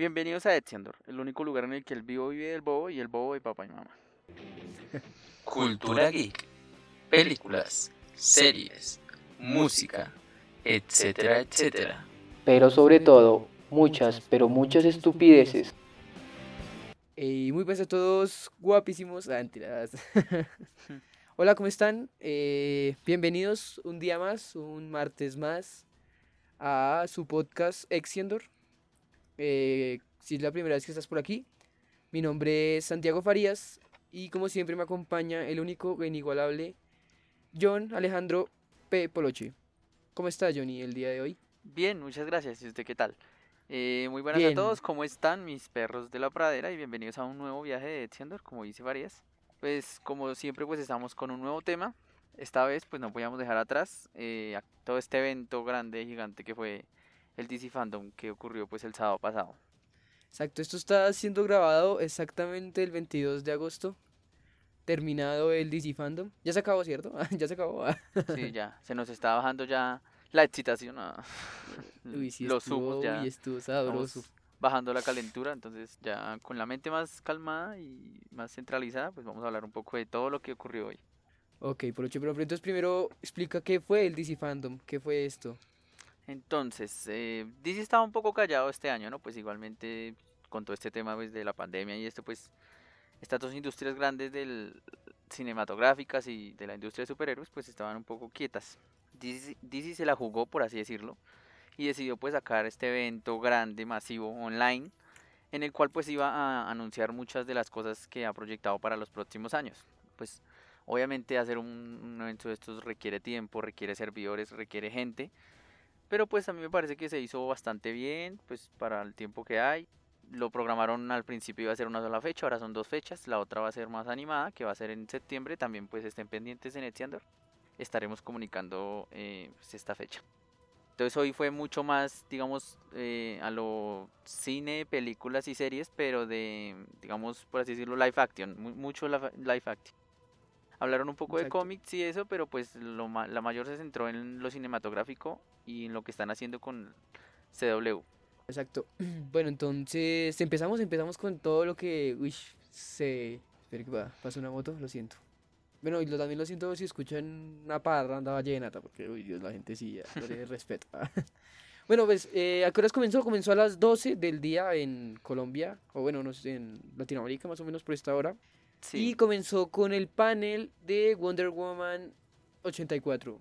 Bienvenidos a Etziandor, el único lugar en el que el vivo vive del bobo y el bobo de papá y mamá. Cultura geek, películas, series, música, etcétera, etcétera. Pero sobre todo, muchas, pero muchas estupideces. Y muy buenas a todos, guapísimos. Ah, mentiras. Hola, ¿cómo están? Eh, bienvenidos un día más, un martes más, a su podcast Exiendor. Eh, si es la primera vez que estás por aquí, mi nombre es Santiago Farías y como siempre me acompaña el único e inigualable John Alejandro P. Polochi. ¿Cómo está Johnny el día de hoy? Bien, muchas gracias. ¿Y usted qué tal? Eh, muy buenas Bien. a todos, ¿cómo están mis perros de la pradera? Y bienvenidos a un nuevo viaje de Etziandor, como dice Farías. Pues como siempre pues estamos con un nuevo tema. Esta vez pues no podíamos dejar atrás eh, todo este evento grande, gigante que fue el DC Fandom que ocurrió pues el sábado pasado. Exacto, esto está siendo grabado exactamente el 22 de agosto. Terminado el DC Fandom. Ya se acabó, ¿cierto? ya se acabó. Sí, ya, se nos está bajando ya la excitación, a- Uy, sí, los estuvo, humos ya. uy, estuvo sabroso. Bajando la calentura, entonces ya con la mente más calmada y más centralizada, pues vamos a hablar un poco de todo lo que ocurrió hoy. Ok, por ocho, pero entonces primero explica qué fue el DC Fandom, qué fue esto. Entonces, eh, DC estaba un poco callado este año, ¿no? Pues igualmente con todo este tema pues, de la pandemia y esto, pues estas dos industrias grandes del cinematográficas y de la industria de superhéroes, pues estaban un poco quietas. DC, DC se la jugó, por así decirlo, y decidió pues sacar este evento grande, masivo, online, en el cual pues iba a anunciar muchas de las cosas que ha proyectado para los próximos años. Pues obviamente hacer un, un evento de estos requiere tiempo, requiere servidores, requiere gente, pero pues a mí me parece que se hizo bastante bien, pues para el tiempo que hay. Lo programaron al principio iba a ser una sola fecha, ahora son dos fechas, la otra va a ser más animada, que va a ser en septiembre, también pues estén pendientes en Etziandor. Estaremos comunicando eh, pues, esta fecha. Entonces hoy fue mucho más, digamos, eh, a lo cine, películas y series, pero de, digamos, por así decirlo, live action, mu- mucho live action. Hablaron un poco de cómics y eso, pero pues lo, ma- la mayor se centró en lo cinematográfico y en lo que están haciendo con CW. Exacto. Bueno, entonces empezamos, empezamos con todo lo que, uy, se... Espera que va, una moto, lo siento. Bueno, y lo, también lo siento si escuchan una parranda vallenata, porque, uy, Dios, la gente sí, ya, le respeto. Bueno, pues, eh, ¿a qué horas comenzó? Comenzó a las 12 del día en Colombia, o bueno, no sé, en Latinoamérica más o menos por esta hora. Y comenzó con el panel de Wonder Woman 84.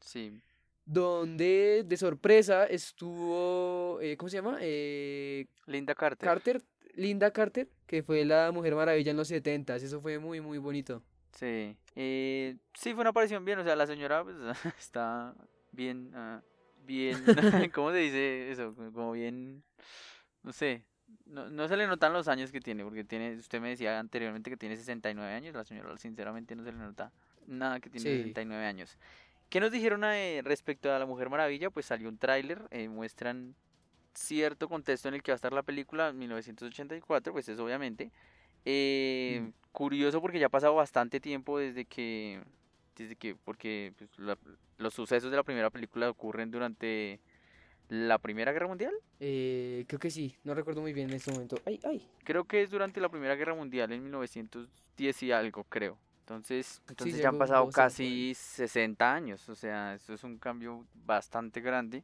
sí. donde de sorpresa estuvo, eh, ¿cómo se llama? Eh, Linda Carter. Carter, Linda Carter, que fue la Mujer Maravilla en los 70 Eso fue muy, muy bonito. Sí. Eh, sí, fue una aparición bien, o sea, la señora pues, está bien, ah, bien, ¿cómo se dice eso? Como bien, no sé, no, no se le notan los años que tiene, porque tiene, usted me decía anteriormente que tiene 69 años, la señora sinceramente no se le nota nada que tiene Sí. 69 años. ¿Qué nos dijeron eh, respecto a la Mujer Maravilla? Pues salió un tráiler, eh, muestran cierto contexto en el que va a estar la película, 1984, pues es obviamente. Eh, Mm. Curioso porque ya ha pasado bastante tiempo desde que, desde que, porque pues, la- los sucesos de la primera película ocurren durante la Primera Guerra Mundial. Eh, creo que sí, no recuerdo muy bien en este momento. Ay, ay. Creo que es durante la Primera Guerra Mundial en 1910 y algo, creo. Entonces, entonces ya han pasado casi 60 años, o sea, esto es un cambio bastante grande.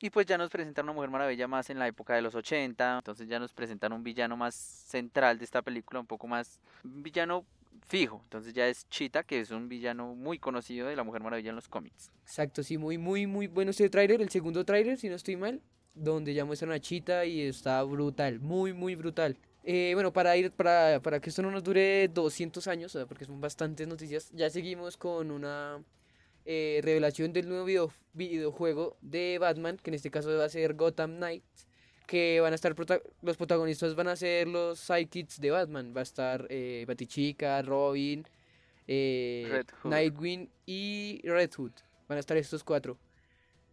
Y pues ya nos presentan una Mujer Maravilla más en la época de los 80, entonces ya nos presentan un villano más central de esta película, un poco más un villano fijo. Entonces ya es Cheetah, que es un villano muy conocido de la Mujer Maravilla en los cómics. Exacto, sí, muy, muy, muy bueno este tráiler, el segundo tráiler, si no estoy mal, donde ya muestran a Chita y está brutal, muy, muy brutal. Eh, bueno, para ir, para, para que esto no nos dure 200 años, porque son bastantes noticias, ya seguimos con una eh, revelación del nuevo video- videojuego de Batman, que en este caso va a ser Gotham Knights, que van a estar, prota- los protagonistas van a ser los sidekicks de Batman, va a estar eh, Batichica, Robin, eh. Nightwing y Red Hood. Van a estar estos cuatro.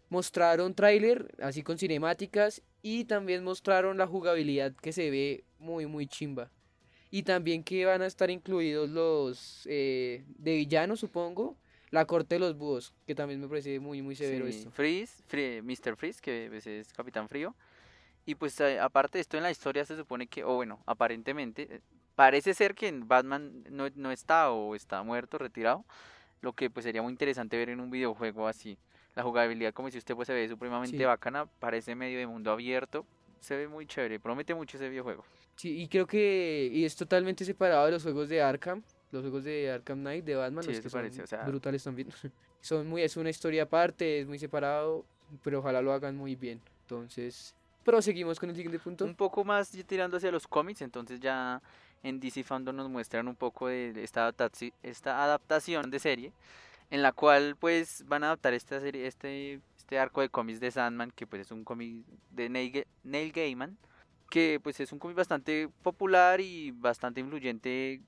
Mostraron tráiler, así con cinemáticas, y también mostraron la jugabilidad que se ve muy, muy chimba. Y también que van a estar incluidos los eh, de villanos, supongo, la corte de los búhos, que también me parece muy, muy severo Sí, esto. Freeze, Free- Mr. Freeze, que es Capitán Frío. Y pues eh, aparte de esto en la historia se supone que, o bueno, aparentemente, eh, parece ser que Batman no, no está o está muerto, retirado, lo que pues sería muy interesante ver en un videojuego así. La jugabilidad, como si usted pues se ve supremamente Sí. bacana, parece medio de mundo abierto, se ve muy chévere, promete mucho ese videojuego. Sí, y creo que y es totalmente separado de los juegos de Arkham, los juegos de Arkham Knight, de Batman, Sí, los que son parece, o sea- brutales también. Son muy, es una historia aparte, es muy separado, pero ojalá lo hagan muy bien. Entonces, proseguimos con el siguiente punto. Un poco más tirando hacia los cómics, entonces ya en DC Fandom nos muestran un poco de esta, esta adaptación de serie, en la cual pues van a adaptar esta serie, este, este arco de cómics de Sandman, que pues es un cómic de Neil, Neil Gaiman, que pues es un cómic bastante popular y bastante influyente.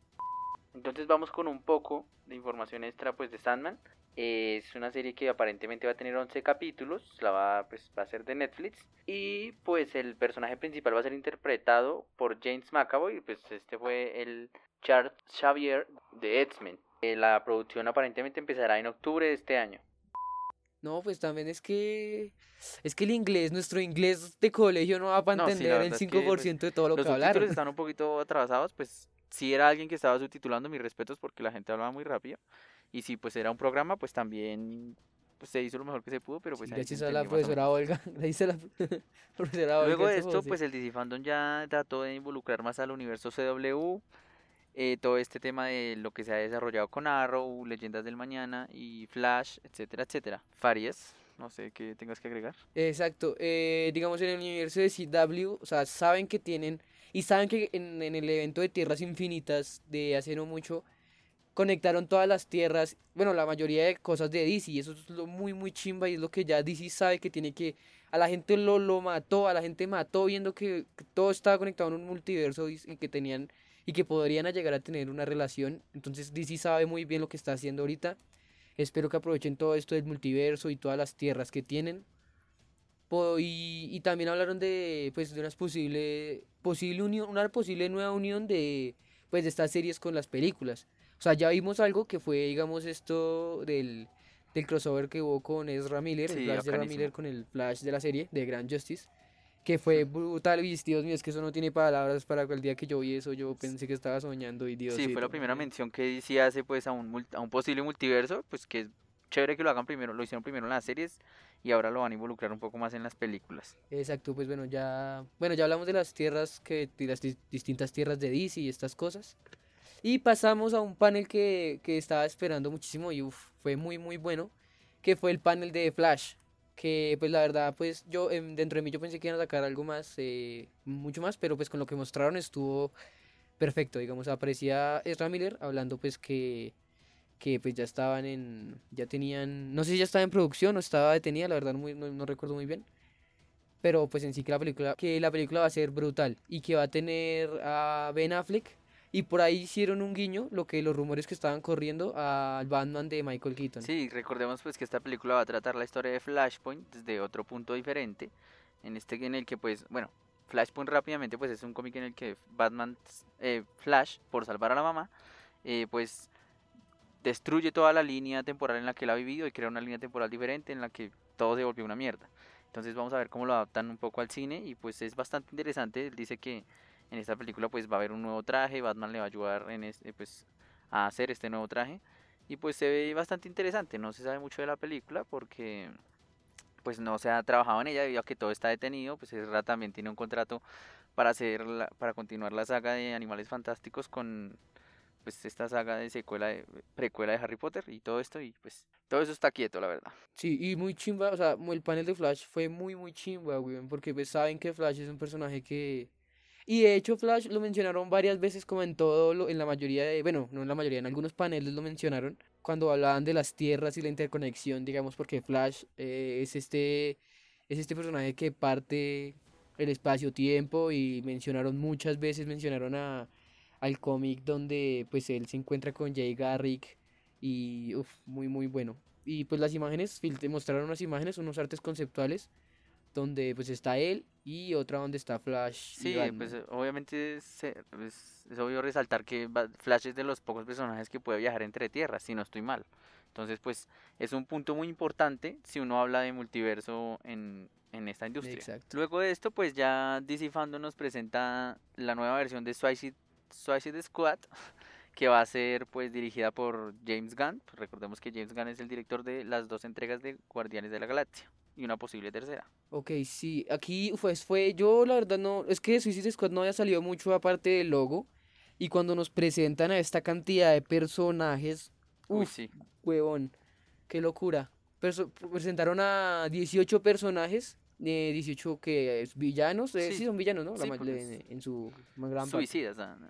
Entonces vamos con un poco de información extra pues de Sandman. Es una serie que aparentemente va a tener 11 capítulos, la va, pues, va a ser de Netflix. Y pues el personaje principal va a ser interpretado por James McAvoy, pues este fue el Charles Xavier de X-Men. Eh, La producción aparentemente empezará en octubre de este año. No, pues también es que es que el inglés, nuestro inglés de colegio no va para No, sí, entender el verdad es que, 5% de todo lo Los que hablaron. están un poquito atrasados, pues si era alguien que estaba subtitulando, mis respetos porque la gente hablaba muy rápido. Y si pues era un programa, pues también pues, se hizo lo mejor que se pudo, pero pues Sí, gracias a la profesora Olga, gracias a la profesora Olga. Luego de esto pues el DC Fandom ya trató de involucrar más al universo CW, eh, todo este tema de lo que se ha desarrollado con Arrow, Leyendas del Mañana y Flash, etcétera, etcétera. Faries, no sé qué tengas que agregar. Exacto, eh, digamos en el universo de CW, o sea, saben que tienen, y saben que en, en el evento de Tierras Infinitas de hace no mucho, conectaron todas las tierras, bueno, la mayoría de cosas de DC, eso es lo muy, muy chimba, y es lo que ya DC sabe que tiene que, a la gente lo, lo mató, a la gente mató viendo que, todo estaba conectado en un multiverso y, que tenían, y que podrían llegar a tener una relación, entonces DC sabe muy bien lo que está haciendo ahorita, espero que aprovechen todo esto del multiverso y todas las tierras que tienen, y, y también hablaron de pues de unas posible posible unión una posible nueva unión de pues de estas series con las películas sea ya vimos algo que fue digamos esto del del crossover que hubo con Ezra Miller el Sí, Flash de Ezra. Miller con el Flash de la serie de Grand Justice que fue brutal y Dios mío es que eso no tiene palabras para el día que yo vi eso yo pensé que estaba soñando y Dios Sí, fue la primera mención que DC hace pues a un, a un posible multiverso, pues que es chévere que lo hagan primero, lo hicieron primero en las series y ahora lo van a involucrar un poco más en las películas. Exacto, pues bueno, ya, bueno, ya hablamos de las tierras que, de las dis- distintas tierras de DC y estas cosas. Y pasamos a un panel que, que estaba esperando muchísimo y uf, fue muy muy bueno, que fue el panel de Flash. Que pues la verdad, pues yo em, dentro de mí yo pensé que iban a sacar algo más, eh, mucho más, pero pues con lo que mostraron estuvo perfecto, digamos, aparecía Ezra Miller hablando pues que, que pues ya estaban en, ya tenían, no sé si ya estaba en producción o estaba detenida, la verdad muy- no, no recuerdo muy bien pero pues en sí que la película que la película va a ser brutal y que va a tener a Ben Affleck y por ahí hicieron un guiño lo que los rumores que estaban corriendo al Batman de Michael Keaton Sí, recordemos pues que esta película va a tratar la historia de Flashpoint desde otro punto diferente, en este en el que pues, bueno, Flashpoint rápidamente pues es un cómic en el que Batman, eh, Flash, por salvar a la mamá, eh, pues destruye toda la línea temporal en la que él ha vivido y crea una línea temporal diferente en la que todo se volvió una mierda. Entonces vamos a ver cómo lo adaptan un poco al cine y pues es bastante interesante. Él dice que en esta película pues va a haber un nuevo traje, Batman le va a ayudar en este, pues a hacer este nuevo traje y pues se ve bastante interesante. No se sabe mucho de la película porque pues no se ha trabajado en ella debido a que todo está detenido. Pues Ezra también tiene un contrato para hacer la- para continuar la saga de Animales Fantásticos con pues esta saga de secuela de precuela de Harry Potter y todo esto y pues todo eso está quieto la verdad. sí y muy chimba o sea el panel de Flash fue muy muy chimba weón porque pues saben que Flash es un personaje que y de hecho Flash lo mencionaron varias veces como en todo lo, en la mayoría de bueno no en la mayoría en algunos paneles lo mencionaron cuando hablaban de las tierras y la interconexión digamos porque Flash eh, es este es este personaje que parte el espacio-tiempo y mencionaron muchas veces, mencionaron a, al cómic donde pues él se encuentra con Jay Garrick y uf, muy muy bueno. Y pues las imágenes, mostraron unas imágenes, unos artes conceptuales donde pues está él y otra donde está Flash. Sí, pues eh, obviamente se- es, es obvio resaltar que Flash es de los pocos personajes que puede viajar entre tierras, si no estoy mal. Entonces, pues es un punto muy importante si uno habla de multiverso en, en esta industria. Exacto. Luego de esto, pues ya DC Fandom nos presenta la nueva versión de Suicide, Suicide Squad, que va a ser pues dirigida por James Gunn. Pues, recordemos que James Gunn es el director de las dos entregas de Guardianes de la Galaxia y una posible tercera. Ok, sí, aquí pues fue, yo la verdad no, es que Suicide Squad no había salido mucho aparte del logo, y cuando nos presentan a esta cantidad de personajes, Uy, sí. huevón, qué locura. Perso- presentaron a 18 personajes, eh, 18 que villanos, eh, Sí. sí. son villanos, ¿no? La Sí, ma- porque le- es en su más gran. Suicidas. ah, no.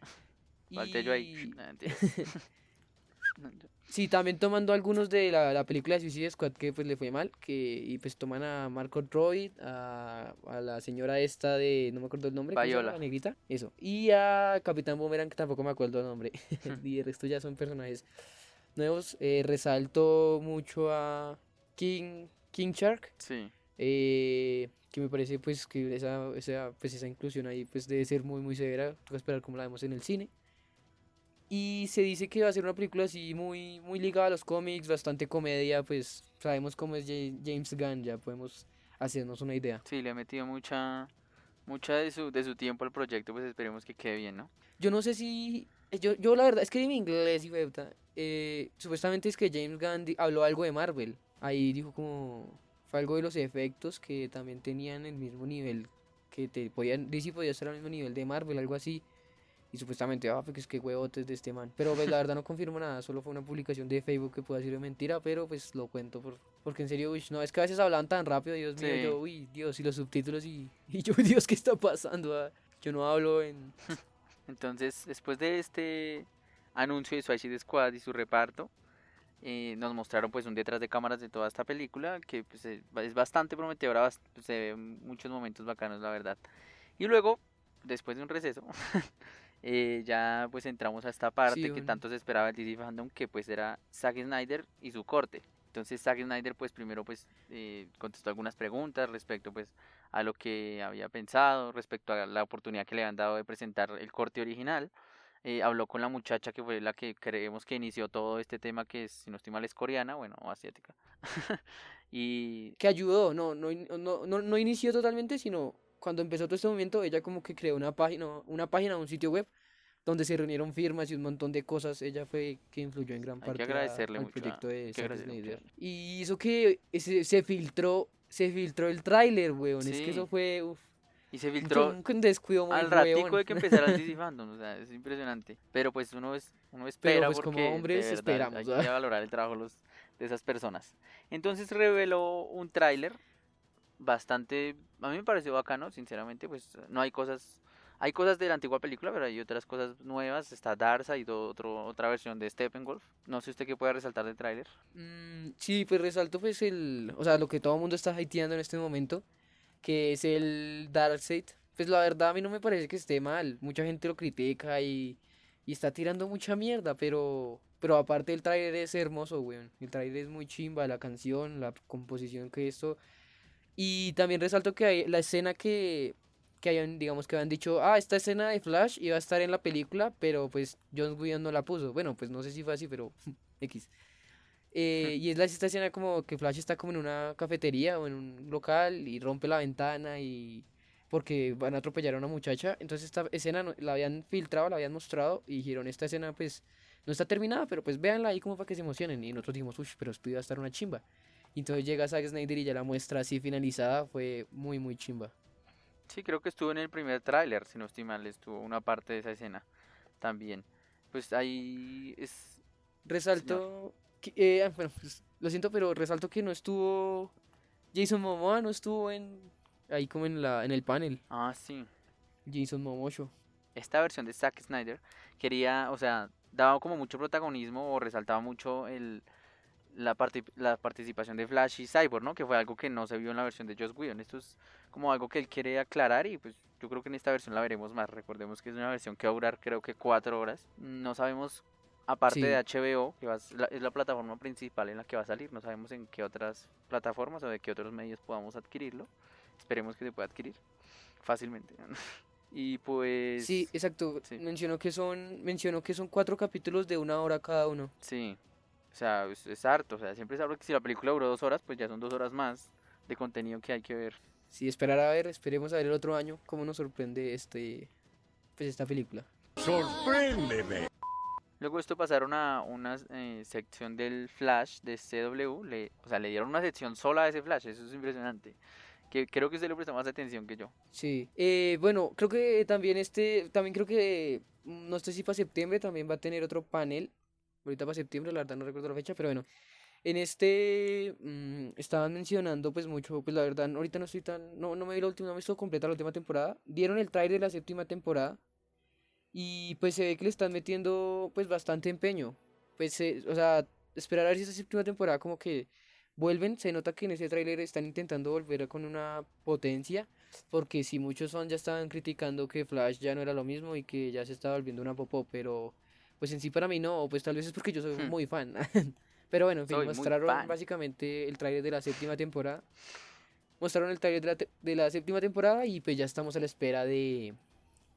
Falté yo ahí. Sí, también tomando algunos de la, la película de Suicide Squad que pues le fue mal, que y pues toman a Marco Roy, a, a la señora esta de, no me acuerdo el nombre. Viola. La negrita, eso, y a Capitán Boomerang que tampoco me acuerdo el nombre, y el resto ya son personajes nuevos, eh, resalto mucho a King, King Shark, Sí. eh, que me parece pues que esa, esa, pues, esa inclusión ahí pues debe ser muy muy severa, toca esperar como la vemos en el cine. Y se dice que va a ser una película así muy, muy ligada a los cómics, bastante comedia, pues sabemos cómo es Ja- James Gunn, ya podemos hacernos una idea. Sí, le ha metido mucha mucha de su, de su tiempo al proyecto, pues esperemos que quede bien, ¿no? Yo no sé si, eh, yo, yo la verdad es que en inglés y eh, supuestamente es que James Gunn habló algo de Marvel, ahí dijo como, fue algo de los efectos que también tenían el mismo nivel, que te podían, DC podía estar al mismo nivel de Marvel, algo así. Y supuestamente, ah, porque es que huevotes de este man. Pero pues la verdad no confirmo nada, solo fue una publicación de Facebook que puede ser mentira, pero pues lo cuento por, porque en serio, uy, no, es que a veces hablan tan rápido, Dios mío, Sí. yo, uy, Dios, y los subtítulos y, y yo, Dios, ¿qué está pasando? Ah, Yo no hablo en... Entonces, después de este anuncio de Suicide Squad y su reparto, eh, nos mostraron pues un detrás de cámaras de toda esta película que pues, eh, es bastante prometedora, pues, se ven muchos momentos bacanos, la verdad. Y luego, después de un receso, eh, ya pues entramos a esta parte que un- tanto se esperaba el DC Fandom, que pues era Zack Snyder y su corte. Entonces Zack Snyder pues primero pues eh, contestó algunas preguntas respecto pues a lo que había pensado, respecto a la oportunidad que le habían dado de presentar el corte original. Eh, habló con la muchacha que fue la que creemos que inició todo este tema que es, si no estoy mal es coreana, bueno, o asiática. y que ayudó, no, no, no, no, no inició totalmente, sino cuando empezó todo este momento, ella como que creó una página, una página, un sitio web, donde se reunieron firmas y un montón de cosas, ella fue que influyó en gran Hay que parte a- agradecerle al mucho a- proyecto de hay que Zack agradecerle mucho a Snyder. Y hizo que se, se filtró, se filtró el tráiler, weón, es Sí. que eso fue, uf, y se filtró un, un descuido muy al ratico huevón. de que empezara DC Fandom, o sea, es impresionante. Pero pues uno es uno espera pues, como porque de hombres verdad esperamos, hay ¿ah? que valorar el trabajo de los, de esas personas. Entonces reveló un tráiler bastante, a mí me pareció bacano, sinceramente, pues no hay cosas, hay cosas de la antigua película, pero hay otras cosas nuevas, está Darza y otro, otra versión de Steppenwolf. No sé usted qué puede resaltar del tráiler. Mm, sí, pues resalto pues el, o sea, lo que todo el mundo está hateando en este momento, que es el Darkseid. Pues la verdad a mí no me parece que esté mal, mucha gente lo critica y, y está tirando mucha mierda, pero, pero aparte el tráiler es hermoso, weón. El tráiler es muy chimba, la canción, la composición que esto. Y también resalto que hay la escena que, que hayan, digamos que habían dicho, ah, esta escena de Flash iba a estar en la película, pero pues John Whedon no la puso. Bueno, pues no sé si fue así, pero X. Eh, y es la esta escena como que Flash está como en una cafetería o en un local y rompe la ventana y porque van a atropellar a una muchacha. Entonces esta escena la habían filtrado, la habían mostrado y dijeron, esta escena pues no está terminada, pero pues véanla ahí como para que se emocionen. Y nosotros dijimos, uff, pero esto iba a estar una chimba. Y entonces llega Zack Snyder y ya la muestra así finalizada, fue muy muy chimba. Sí, creo que estuvo en el primer tráiler, si no estoy mal, estuvo una parte de esa escena también. Pues ahí es... Resalto, que- eh, ah, bueno, pues, lo siento, pero resalto que no estuvo Jason Momoa, no estuvo en ahí como en la en el panel. Ah, sí. Jason Momoa. esta versión de Zack Snyder quería, o sea, daba como mucho protagonismo o resaltaba mucho el, la, parti- la participación de Flash y Cyborg, ¿no? Que fue algo que no se vio en la versión de Joss Whedon. Esto es como algo que él quiere aclarar y pues yo creo que en esta versión la veremos más. Recordemos que es una versión que va a durar creo que cuatro horas. No sabemos, aparte Sí. de HBO, que va la- es la plataforma principal en la que va a salir, no sabemos en qué otras plataformas o de qué otros medios podamos adquirirlo. Esperemos que se pueda adquirir fácilmente. y pues... Sí, exacto. sí. Mencionó que son mencionó que son cuatro capítulos de una hora cada uno. Sí, o sea, es, es harto, o sea, siempre es harto que si la película duró dos horas, pues ya son dos horas más de contenido que hay que ver. sí, esperar a ver, esperemos a ver el otro año cómo nos sorprende este, pues esta película. ¡Sorpréndeme! Luego esto pasaron a una eh, sección del Flash de CW, le, o sea, le dieron una sección sola a ese Flash, eso es impresionante. Que creo que usted le prestó más atención que yo. Sí, eh, bueno, creo que también este, también creo que, no sé si para septiembre también va a tener otro panel, ahorita para septiembre, la verdad no recuerdo la fecha, pero bueno, en este mm, estaban mencionando pues mucho, pues la verdad ahorita no estoy tan, no, no me vi la última, no me estuvo completa la última temporada, dieron el trailer de la séptima temporada y pues se ve que le están metiendo pues bastante empeño, pues eh, o sea, esperar a ver si esa séptima temporada como que vuelven, se nota que en ese tráiler están intentando volver con una potencia, porque si muchos fans ya estaban criticando que Flash ya no era lo mismo y que ya se estaba volviendo una popó, pero pues en sí para mí no, pues tal vez es porque yo soy Hmm. muy fan. pero bueno, en fin, Soy mostraron básicamente el tráiler de la séptima temporada. Mostraron el tráiler de la, de la séptima temporada y pues ya estamos a la espera de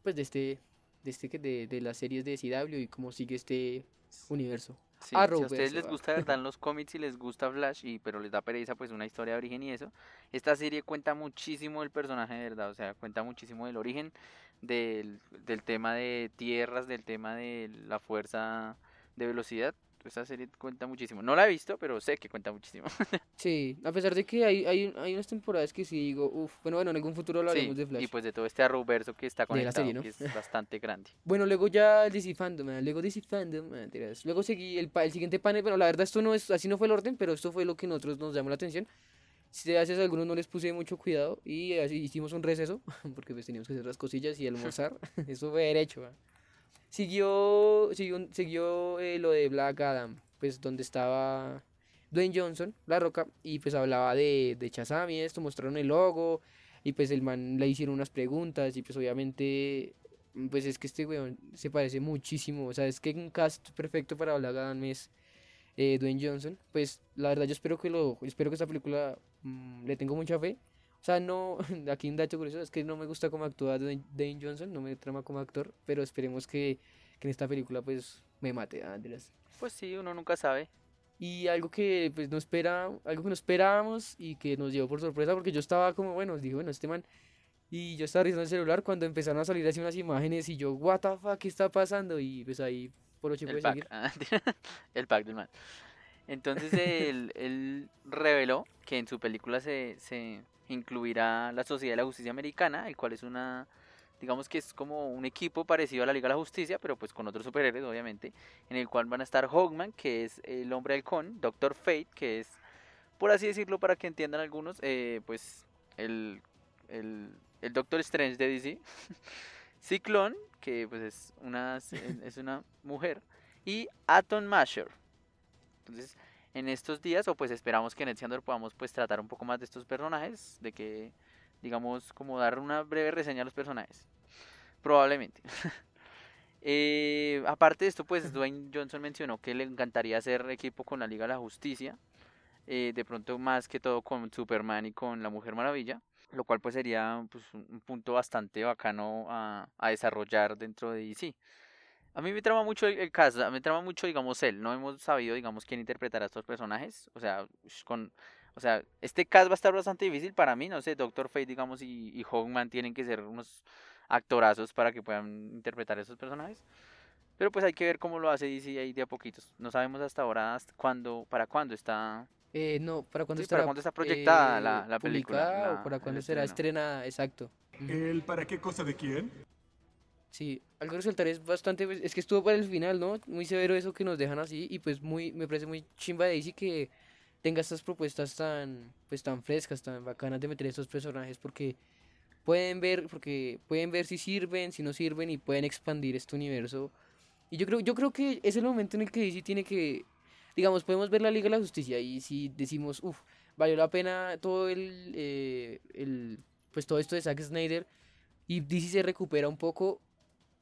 pues de este de este que de, de las series de CW y cómo sigue este universo. Sí, si a ustedes les ah. gusta verdad los cómics y les gusta Flash, y pero les da pereza pues una historia de origen y eso, esta serie cuenta muchísimo del personaje de verdad, o sea, cuenta muchísimo del origen, del, del tema de tierras, del tema de la fuerza de velocidad. Esta serie cuenta muchísimo. No la he visto, pero sé que cuenta muchísimo. Sí, a pesar de que hay, hay, hay unas temporadas que sí digo, uff, bueno, bueno, en algún futuro Sí, hablaremos de Flash. y pues de todo este Arrowverso que está conectado, serie, ¿no? que es bastante grande. Bueno, luego ya el DC Fandom, ah, luego DC Fandom, ah, luego seguí el, el siguiente panel, bueno, la verdad esto no es, así no fue el orden, pero esto fue lo que nosotros nos llamó la atención. Si a algunos no les puse mucho cuidado y así hicimos un receso, porque pues teníamos que hacer las cosillas y almorzar, eso fue derecho. ah. Siguió, siguió, siguió eh, lo de Black Adam, pues donde estaba Dwayne Johnson, La Roca, y pues hablaba de, de Shazam y esto, mostraron el logo, y pues el man le hicieron unas preguntas, y pues obviamente Pues es que este weón se parece muchísimo. O sea, es que un cast perfecto para Black Adam es eh, Dwayne Johnson. Pues la verdad yo espero que lo, espero que esta película mm, le tengo mucha fe. O sea, no, aquí un dato curioso es que no me gusta cómo actúa Dwayne, Dwayne Johnson, no me trama como actor, pero esperemos que, que en esta película pues me mate, ah, Andrés. Pues sí, uno nunca sabe. Y algo que pues no espera, algo que no esperábamos y que nos llevó por sorpresa porque yo estaba como, bueno, dije, bueno, este man y yo estaba revisando el celular cuando empezaron a salir así unas imágenes y yo, what the fuck, ¿qué está pasando? Y pues ahí puede pack. seguir. ah, el pack del man. Entonces él, él reveló que en su película se, se incluirá la Sociedad de la Justicia Americana, el cual es una, digamos que es como un equipo parecido a la Liga de la Justicia, pero pues con otros superhéroes obviamente, en el cual van a estar Hawkman, que es el hombre halcón, Doctor Fate, que es, por así decirlo para que entiendan algunos, eh, pues el, el, el Doctor Strange de DC, Ciclón, que pues es una, es una mujer, y Atom Masher. Entonces, en estos días, o pues esperamos que en Ed Andor podamos pues tratar un poco más de estos personajes, de que, digamos, como dar una breve reseña a los personajes. Probablemente. Eh, aparte de esto, pues Dwayne Johnson mencionó que le encantaría hacer equipo con la Liga de la Justicia. eh, de pronto más que todo con Superman y con la Mujer Maravilla. Lo cual pues sería pues, un un punto bastante bacano a, a desarrollar dentro de DC. A mí me trama mucho el, el cast, me trama mucho, digamos, él. No hemos sabido, digamos, quién interpretará a estos personajes. O sea, con, o sea, este cast va a estar bastante difícil para mí. No sé, Doctor Fate, digamos, y, y Hawkman tienen que ser unos actorazos para que puedan interpretar a esos personajes. Pero pues hay que ver cómo lo hace DC ahí de a poquitos. No sabemos hasta ahora hasta cuándo, para cuándo está. Eh, no, ¿para cuándo Sí, estará ¿para cuándo está proyectada la- eh, la película, publicada la- o para el cuándo será estreno? estrenada? Exacto. ¿El para qué cosa de quién? Sí, algo que resaltar es bastante, pues, es que estuvo para el final, ¿no? Muy severo eso que nos dejan así y pues muy, me parece muy chimba de DC que tenga estas propuestas tan, pues tan frescas, tan bacanas de meter estos personajes porque pueden ver, porque pueden ver si sirven, si no sirven y pueden expandir este universo. Y yo creo, yo creo que es el momento en el que DC tiene que, digamos, podemos ver la Liga de la Justicia y si decimos, uff, valió la pena todo el, eh, el, pues todo esto de Zack Snyder y DC se recupera un poco,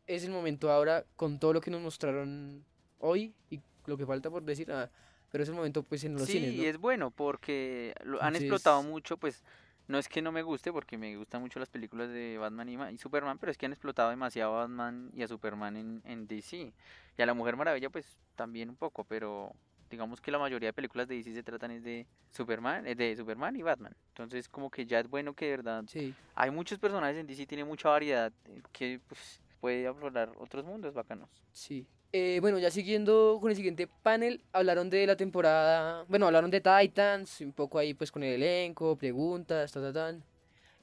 es el momento ahora con todo lo que nos mostraron hoy y lo que falta por decir, ah, pero es el momento pues en los sí, cines, ¿no? y es bueno porque lo han explotado mucho, pues no es que no me guste, porque me gustan mucho las películas de Batman y, y Superman, pero es que han explotado demasiado a Batman y a Superman en, en DC. Y a la Mujer Maravilla, pues también un poco, pero digamos que la mayoría de películas de DC se tratan es de Superman, eh, de Superman y Batman. Entonces como que ya es bueno que de verdad Sí. hay muchos personajes en DC, tiene mucha variedad eh, que pues, puede aflorar otros mundos bacanos. Sí. Eh, bueno, ya siguiendo con el siguiente panel, hablaron de la temporada, bueno, hablaron de Titans, un poco ahí pues con el elenco, preguntas, ta, ta, tan.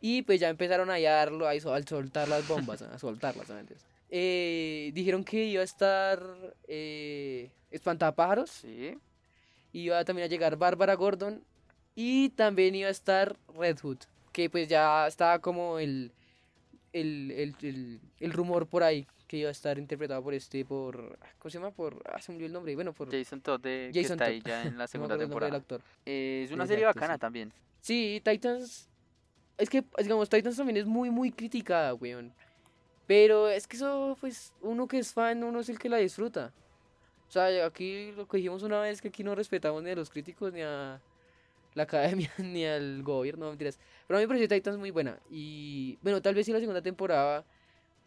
Y pues ya empezaron a hallarlo, a, sol- a soltar las bombas, a soltarlas, ¿no? Eh, dijeron que iba a estar eh, Espantapájaros, Sí. iba también a llegar Bárbara Gordon y también iba a estar Red Hood, que pues ya estaba como el, el, el, el, el rumor por ahí, que iba a estar interpretado por este, por, ¿cómo se llama? Por, ah, se me olvidó el nombre, bueno, por... Jason Todd de- que Jason está ahí Todd. ya en la no segunda del temporada. actor. Eh, es una serie bacana sí. también. Sí, Titans. Es que, digamos, Titans también es muy, muy criticada, weón. Pero es que eso, pues, uno que es fan, uno es el que la disfruta. O sea, aquí lo que dijimos una vez que aquí no respetamos ni a los críticos, ni a la academia, ni al gobierno, no, mentiras. Pero a mí me pareció Titans muy buena. Y, bueno, tal vez sí la segunda temporada,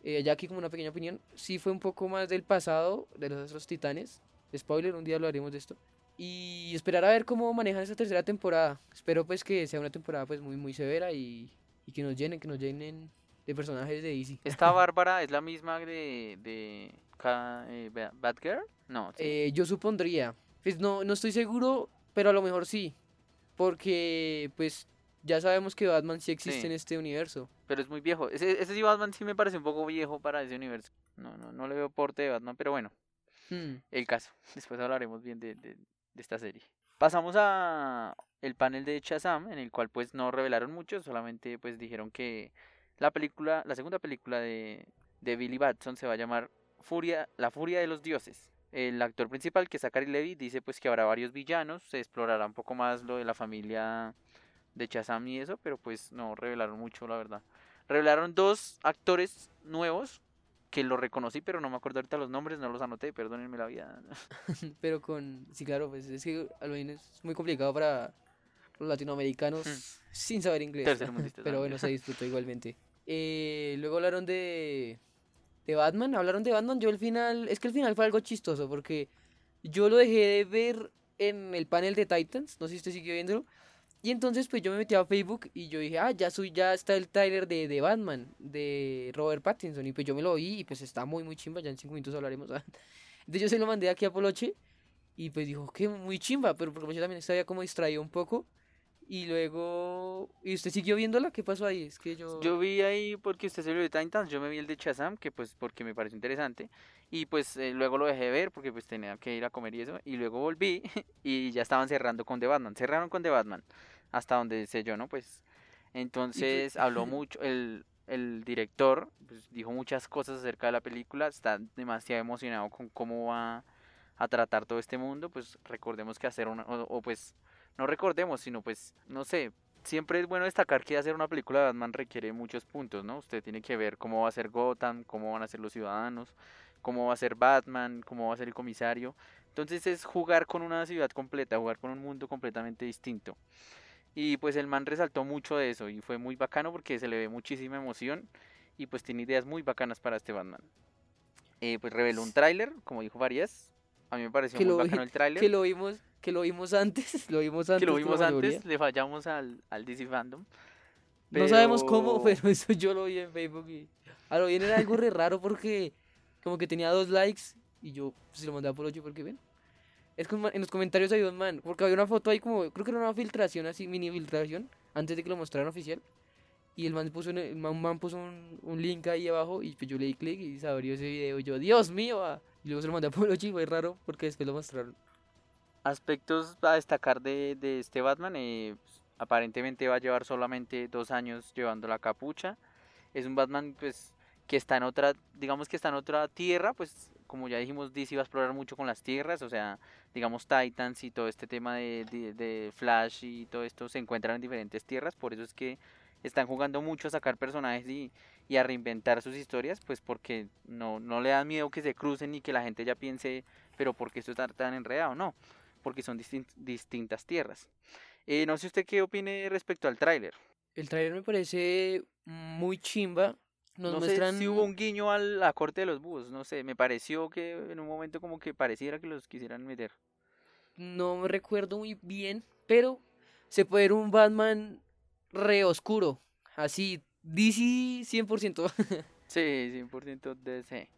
eh, ya aquí como una pequeña opinión, sí fue un poco más del pasado de los otros titanes. Spoiler, un día hablaremos de esto y esperar a ver cómo manejan esa tercera temporada. Espero pues que sea una temporada pues muy muy severa y, y que nos llenen, que nos llenen de personajes de DC. Esta Bárbara es la misma de, de eh, Ba- Batgirl. No, sí. Eh, yo supondría, pues no, no estoy seguro, pero a lo mejor sí, porque pues ya sabemos que Batman sí existe Sí. en este universo. pero es muy viejo. Ese, ese sí Batman sí me parece un poco viejo para ese universo. No, no, no le veo porte de Batman, pero bueno, Hmm, el caso. Después hablaremos bien de, de, de esta serie. Pasamos a el panel de Shazam, en el cual pues no revelaron mucho, solamente pues dijeron que la película, la segunda película de, de Billy Batson se va a llamar Furia, La Furia de los Dioses. El actor principal, que es Zachary Levi, dice pues que habrá varios villanos, se explorará un poco más lo de la familia de Shazam y eso, pero pues no revelaron mucho, la verdad. Revelaron dos actores nuevos que los reconocí, pero no me acuerdo ahorita los nombres, no los anoté, perdónenme la vida. Pero con, sí claro, pues es que Halloween es muy complicado para los latinoamericanos Hmm. sin saber inglés. Pero bueno, se disfrutó igualmente. Eh, luego hablaron de, de Batman, hablaron de Batman, yo el final, es que el final fue algo chistoso porque yo lo dejé de ver en el panel de Titans, no sé si usted siguió viéndolo, y entonces pues yo me metí a Facebook y yo dije, ah, ya, soy, ya está el trailer de, de Batman, de Robert Pattinson, y pues yo me lo vi y pues está muy, muy chimba, ya en cinco minutos hablaremos. Entonces yo se lo mandé aquí a Poloche y pues dijo que muy chimba, pero porque yo también estaba como distraído un poco. Y luego... ¿Y usted siguió viéndola? ¿Qué pasó ahí? Es que yo... Yo vi ahí porque usted se vio de Titans, yo me vi el de Shazam, que pues porque me pareció interesante, y pues eh, luego lo dejé de ver porque pues tenía que ir a comer y eso, y luego volví y ya estaban cerrando con The Batman, cerraron con The Batman, hasta donde sé yo, ¿no? Pues entonces habló mucho, el, el director pues, dijo muchas cosas acerca de la película, está demasiado emocionado con cómo va a tratar todo este mundo, pues recordemos que hacer una, o, o, pues no recordemos, sino pues, no sé, siempre es bueno destacar que hacer una película de Batman requiere muchos puntos, ¿no? Usted tiene que ver cómo va a ser Gotham, cómo van a ser los ciudadanos, cómo va a ser Batman, cómo va a ser el comisario. Entonces es jugar con una ciudad completa, jugar con un mundo completamente distinto. Y pues el man resaltó mucho de eso y fue muy bacano porque se le ve muchísima emoción y pues tiene ideas muy bacanas para este Batman. Eh, pues reveló un tráiler, como dijo Varias. A mí me pareció muy bacano el tráiler. Que lo vimos, que lo vimos antes, lo vimos antes. que lo vimos antes, le fallamos al, al DC Fandom. No sabemos cómo, pero- pero eso yo lo vi en Facebook y... A lo bien era algo re raro porque como que tenía dos likes y yo se lo mandaba por ocho porque ven. Es que en los comentarios había un man, porque había una foto ahí como, creo que era una filtración así, mini filtración, antes de que lo mostraran oficial. Y el man puso, el man, man puso un, un link ahí abajo y pues yo le di clic y se abrió ese video. Y yo, Dios mío, ah". y luego se lo mandé a Polochi y fue raro porque después lo mostraron. Aspectos a destacar de, de este Batman, eh, pues, aparentemente va a llevar solamente dos años llevando la capucha. Es un Batman pues que está en otra, digamos que está en otra tierra, pues como ya dijimos, DC va a explorar mucho con las tierras, o sea, digamos Titans y todo este tema de, de, Flash y todo esto se encuentran en diferentes tierras, por eso es que están jugando mucho a sacar personajes y, y a reinventar sus historias, pues porque no, no le dan miedo que se crucen ni que la gente ya piense, pero ¿por qué esto está tan enredado? No, porque son distin- distintas tierras. Eh, no sé usted qué opine respecto al tráiler. El trailer me parece muy chimba. Nos no muestran... sé si hubo un guiño a la corte de los búhos, no sé, me pareció que en un momento como que pareciera que los quisieran meter. no me recuerdo muy bien, pero se puede ver un Batman re oscuro, así, DC 100%. Sí, 100% DC.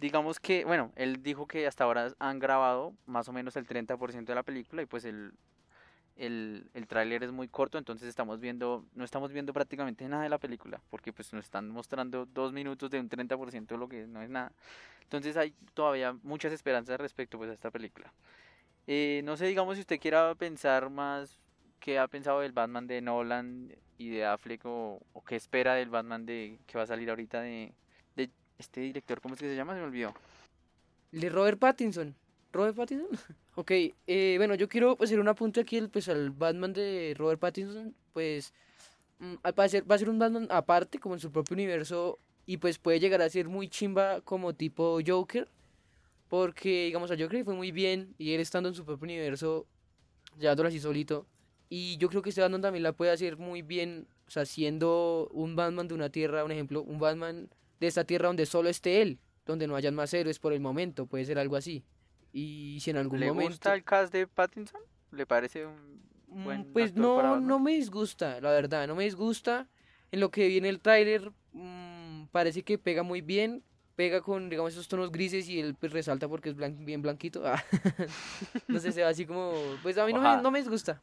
Digamos que, bueno, él dijo que hasta ahora han grabado más o menos el 30% de la película y pues el, el, el tráiler es muy corto, entonces estamos viendo, no estamos viendo prácticamente nada de la película, porque pues nos están mostrando dos minutos de un 30% de lo que no es nada. Entonces hay todavía muchas esperanzas respecto pues a esta película. Eh, no sé, digamos, si usted quiera pensar más qué ha pensado del Batman de Nolan y de Affleck o, o qué espera del Batman de que va a salir ahorita de este director, ¿cómo es que se llama? Se me olvidó. El de Robert Pattinson. ¿Robert Pattinson? ok, eh, bueno, yo quiero pues, hacer un apunte aquí el, pues, al Batman de Robert Pattinson. Pues mm, al parecer va a ser un Batman aparte, como en su propio universo. Y pues puede llegar a ser muy chimba como tipo Joker. Porque, digamos, a Joker le fue muy bien. Y él estando en su propio universo, llevándolo así solito. Y yo creo que este Batman también la puede hacer muy bien. O sea, siendo un Batman de una tierra, un ejemplo, un Batman de esta tierra donde solo esté él. Donde no hayan más héroes por el momento. Puede ser algo así. Y si en algún ¿Le momento... gusta el cast de Pattinson? ¿Le parece un Mm, buen Pues actor para no, Batman? no me disgusta, la verdad, no me disgusta. En lo que viene el tráiler, mm, parece que pega muy bien, pega con, digamos, esos tonos grises y él pues, resalta porque es blan- bien blanquito. Ah, no sé, se va así como, pues a mí no me, no me disgusta.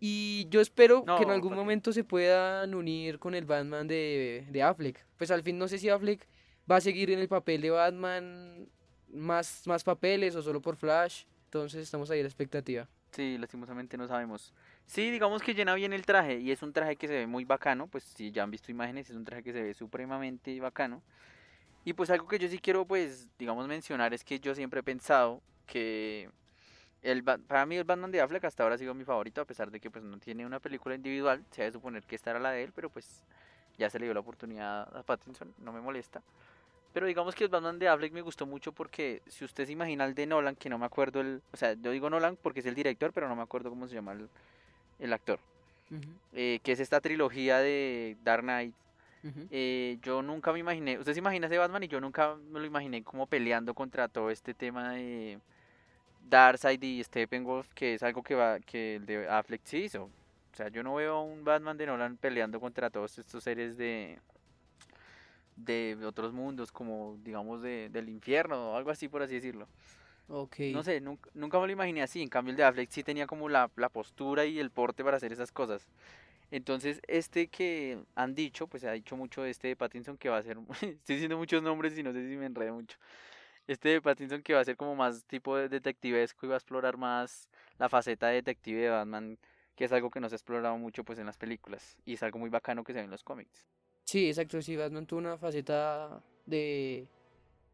Y yo espero que en algún momento se puedan unir con el Batman de, de Affleck. Pues al fin no sé si Affleck va a seguir en el papel de Batman más, más papeles o solo por Flash. Entonces estamos ahí a la expectativa. Sí, lastimosamente no sabemos. Sí, digamos que llena bien el traje y es un traje que se ve muy bacano, pues si ya han visto imágenes, es un traje que se ve supremamente bacano. Y pues algo que yo sí quiero pues, digamos, mencionar es que yo siempre he pensado que el para mí el Batman de Affleck hasta ahora ha sido mi favorito, a pesar de que pues no tiene una película individual, se ha de suponer que esta era la de él, pero pues ya se le dio la oportunidad a Pattinson, no me molesta. Pero digamos que el Batman de Affleck me gustó mucho porque si usted se imagina el de Nolan, que no me acuerdo el, o sea, yo digo Nolan porque es el director, pero no me acuerdo cómo se llama el, el actor, Ujú, eh, que es esta trilogía de Dark Knight. ujú. Eh, yo nunca me imaginé, usted se imagina ese Batman y yo nunca me lo imaginé como peleando contra todo este tema de Darkseid y Steppenwolf, que es algo que va, que el de Affleck sí hizo. O sea, yo no veo a un Batman de Nolan peleando contra todos estos seres de de otros mundos, como digamos de, del infierno o algo así por así decirlo. Ok. No sé, nunca, nunca me lo imaginé así. En cambio, el de Affleck sí tenía como la, la postura y el porte para hacer esas cosas. Entonces, este que han dicho, pues se ha dicho mucho de este de Pattinson que va a ser. Estoy diciendo muchos nombres y no sé si me enredo mucho. Este de Pattinson que va a ser como más tipo de detectivesco y va a explorar más la faceta de detective de Batman, que es algo que no se ha explorado mucho pues en las películas. Y es algo muy bacano que se ve en los cómics. Sí, exacto, sí, Batman tuvo una faceta de,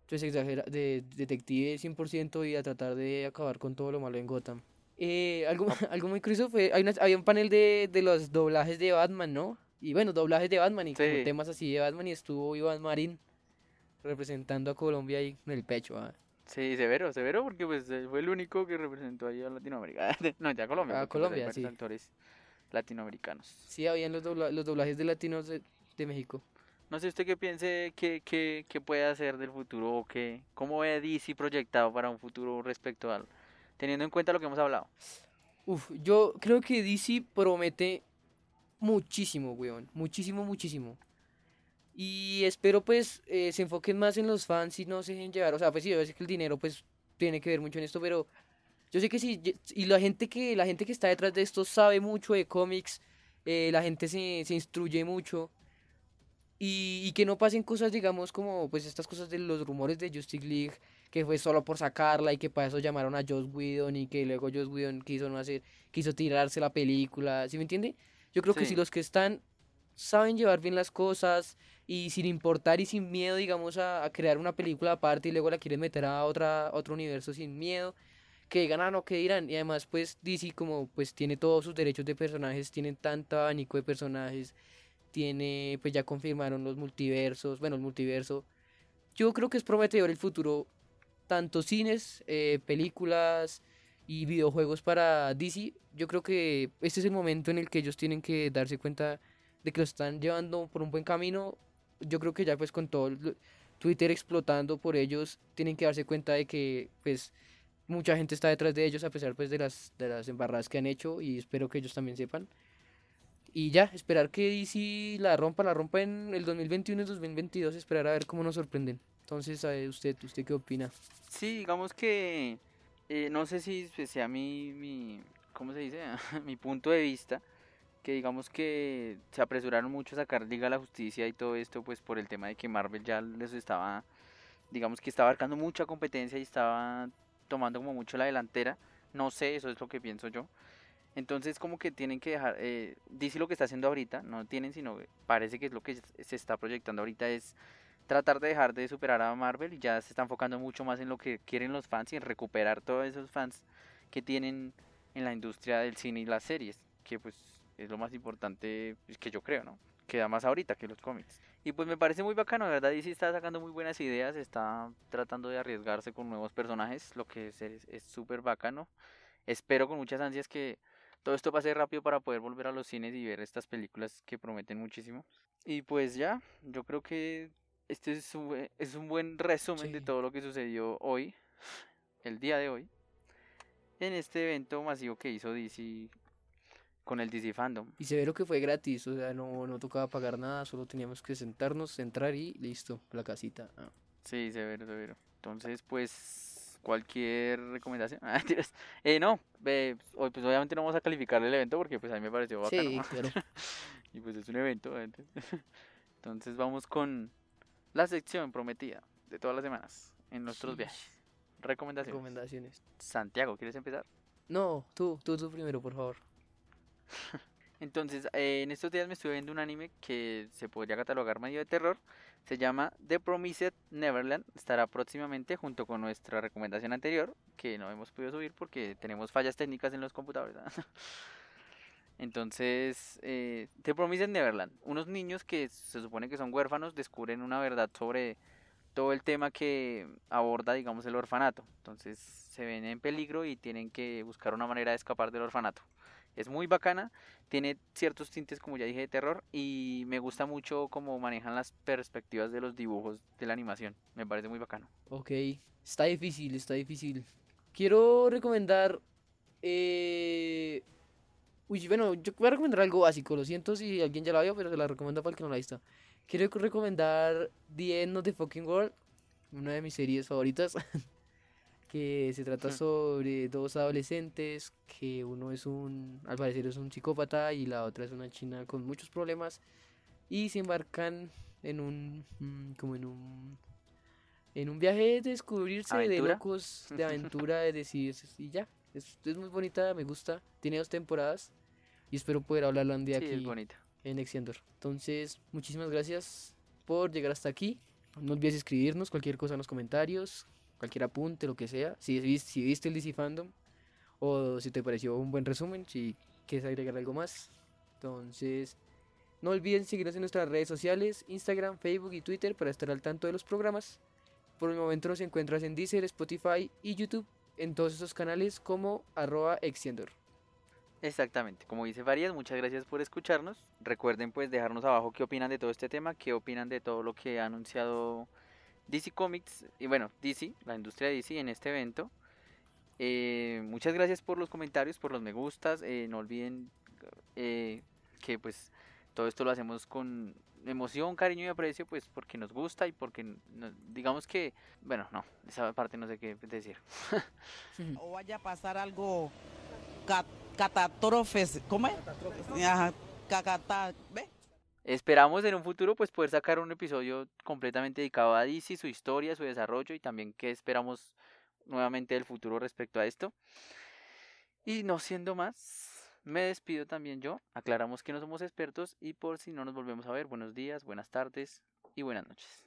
pues exagera, de detective 100% y a tratar de acabar con todo lo malo en Gotham. Eh, algo, algo muy curioso fue, hay una- había un panel de, de los doblajes de Batman, ¿no? Y bueno, doblajes de Batman y como temas así de Batman y estuvo Iván Marín representando a Colombia ahí en el pecho. ah. Sí, severo, severo, porque pues él fue el único que representó ahí a Latinoamérica. no, ya Colombia. A pues, Colombia, sí. actores latinoamericanos. Sí, habían los, dobla- los doblajes de latinos de, de México. No sé usted qué piense que, que, que puede hacer del futuro o que, cómo ve a DC proyectado para un futuro respecto al, teniendo en cuenta lo que hemos hablado. Uf, yo creo que DC promete muchísimo, weón. Muchísimo, muchísimo. Y espero pues eh, se enfoquen más en los fans y no se dejen llevar. O sea, pues sí, yo sé que el dinero pues tiene que ver mucho en esto, pero yo sé que sí. Y la gente que, la gente que está detrás de esto sabe mucho de cómics. eh, la gente se, se instruye mucho. Y, y que no pasen cosas, digamos, como pues estas cosas de los rumores de Justice League, que fue solo por sacarla y que para eso llamaron a Joss Whedon y que luego Joss Whedon quiso no hacer, quiso tirarse la película, ¿sí me entiende? Yo creo que si Sí. los que están saben llevar bien las cosas y sin importar y sin miedo, digamos, a, a crear una película aparte y luego la quieren meter a otra, a otro universo sin miedo, que digan, ah, no, que dirán. Y además, pues DC como pues tiene todos sus derechos de personajes, tienen tanto abanico de personajes, tiene, pues ya confirmaron los multiversos, bueno, el multiverso. Yo creo que es prometedor el futuro, tanto cines, eh, películas y videojuegos para DC. Yo creo que este es el momento en el que ellos tienen que darse cuenta de que lo están llevando por un buen camino. Yo creo que ya pues con todo Twitter explotando por ellos, tienen que darse cuenta de que pues mucha gente está detrás de ellos a pesar pues de las, de las embarradas que han hecho y espero que ellos también sepan. Y ya, esperar que DC la rompa, la rompa en el 2021 y 2022, esperar a ver cómo nos sorprenden. Entonces, usted, ¿usted qué opina? Sí, digamos que eh, no sé si pues, sea mi, mi, ¿cómo se dice? mi punto de vista, que digamos que se apresuraron mucho a sacar Liga a la Justicia y todo esto, pues por el tema de que Marvel ya les estaba, digamos que estaba abarcando mucha competencia y estaba tomando como mucho la delantera. No sé, eso es lo que pienso yo. Entonces como que tienen que dejar, eh, dice lo que está haciendo ahorita, no tienen, sino parece que es lo que se está proyectando ahorita es tratar de dejar de superar a Marvel y ya se está enfocando mucho más en lo que quieren los fans y en recuperar todos esos fans que tienen en la industria del cine y las series, que pues es lo más importante pues, que yo creo, ¿no? Queda más ahorita que los cómics. Y pues me parece muy bacano, de verdad, DC está sacando muy buenas ideas, está tratando de arriesgarse con nuevos personajes, lo que es súper bacano. Espero con muchas ansias que todo esto pase rápido para poder volver a los cines y ver estas películas que prometen muchísimo. Y pues ya, yo creo que este es un, es un buen resumen de todo lo que sucedió hoy, el día de hoy, en este evento masivo que hizo DC con el DC Fandom. Y se ve lo que fue gratis, o sea, no, no tocaba pagar nada, solo teníamos que sentarnos, entrar y listo, la casita. Ah. Sí, severo, severo. Entonces, pues cualquier recomendación. Ah, eh, no, hoy pues obviamente no vamos a calificar el evento porque pues a mí me pareció bacano. Sí, claro. y pues es un evento. Entonces vamos con la sección prometida de todas las semanas en nuestros viajes. Recomendaciones. Recomendaciones. Santiago, ¿quieres empezar? No, tú, tú, tú primero, por favor. Entonces, eh, en estos días me estuve viendo un anime que se podría catalogar medio de terror. Se llama The Promised Neverland. Estará próximamente junto con nuestra recomendación anterior, que no hemos podido subir porque tenemos fallas técnicas en los computadores. Entonces, eh, The Promised Neverland. Unos niños que se supone que son huérfanos descubren una verdad sobre todo el tema que aborda, digamos, el orfanato. Entonces, se ven en peligro y tienen que buscar una manera de escapar del orfanato. Es muy bacana, tiene ciertos tintes, como ya dije, de terror y me gusta mucho cómo manejan las perspectivas de los dibujos de la animación. Me parece muy bacano. Ok, está difícil, está difícil. Quiero recomendar... Eh... Uy, bueno, yo voy a recomendar algo básico, lo siento si alguien ya lo vio, pero se la recomiendo para el que no la ha. Quiero recomendar The End of the Fucking World, una de mis series favoritas. que se trata sobre dos adolescentes, que uno es un, al parecer es un psicópata y la otra es una china con muchos problemas y se embarcan en un, mm, como en un, en un viaje de descubrirse de locos, de aventura, de decidirse y ya, es, es, muy bonita, me gusta, tiene dos temporadas y espero poder hablarla un día aquí en Extendor. Entonces, muchísimas gracias por llegar hasta aquí. No olvides escribirnos cualquier cosa en los comentarios, cualquier apunte, lo que sea. Si, si viste el DC Fandom o si te pareció un buen resumen, si quieres agregar algo más. Entonces, no olviden seguirnos en nuestras redes sociales, Instagram, Facebook y Twitter para estar al tanto de los programas. Por el momento nos encuentras en Deezer, Spotify y YouTube en todos esos canales como arroba. Exactamente, como dice Farías, muchas gracias por escucharnos. Recuerden pues dejarnos abajo qué opinan de todo este tema, qué opinan de todo lo que ha anunciado DC Comics y bueno, DC, la industria de DC en este evento. Eh, muchas gracias por los comentarios, por los me gustas. Eh, no olviden eh, que pues todo esto lo hacemos con emoción, cariño y aprecio, pues porque nos gusta y porque digamos que, bueno, no, esa parte no sé qué decir. o vaya a pasar algo catástrofes, ¿cómo es? ¿Ve? Esperamos en un futuro pues poder sacar un episodio completamente dedicado a DC, su historia, su desarrollo y también qué esperamos nuevamente del futuro respecto a esto. Y no siendo más, me despido también yo. Aclaramos que no somos expertos y por si no nos volvemos a ver, buenos días, buenas tardes y buenas noches.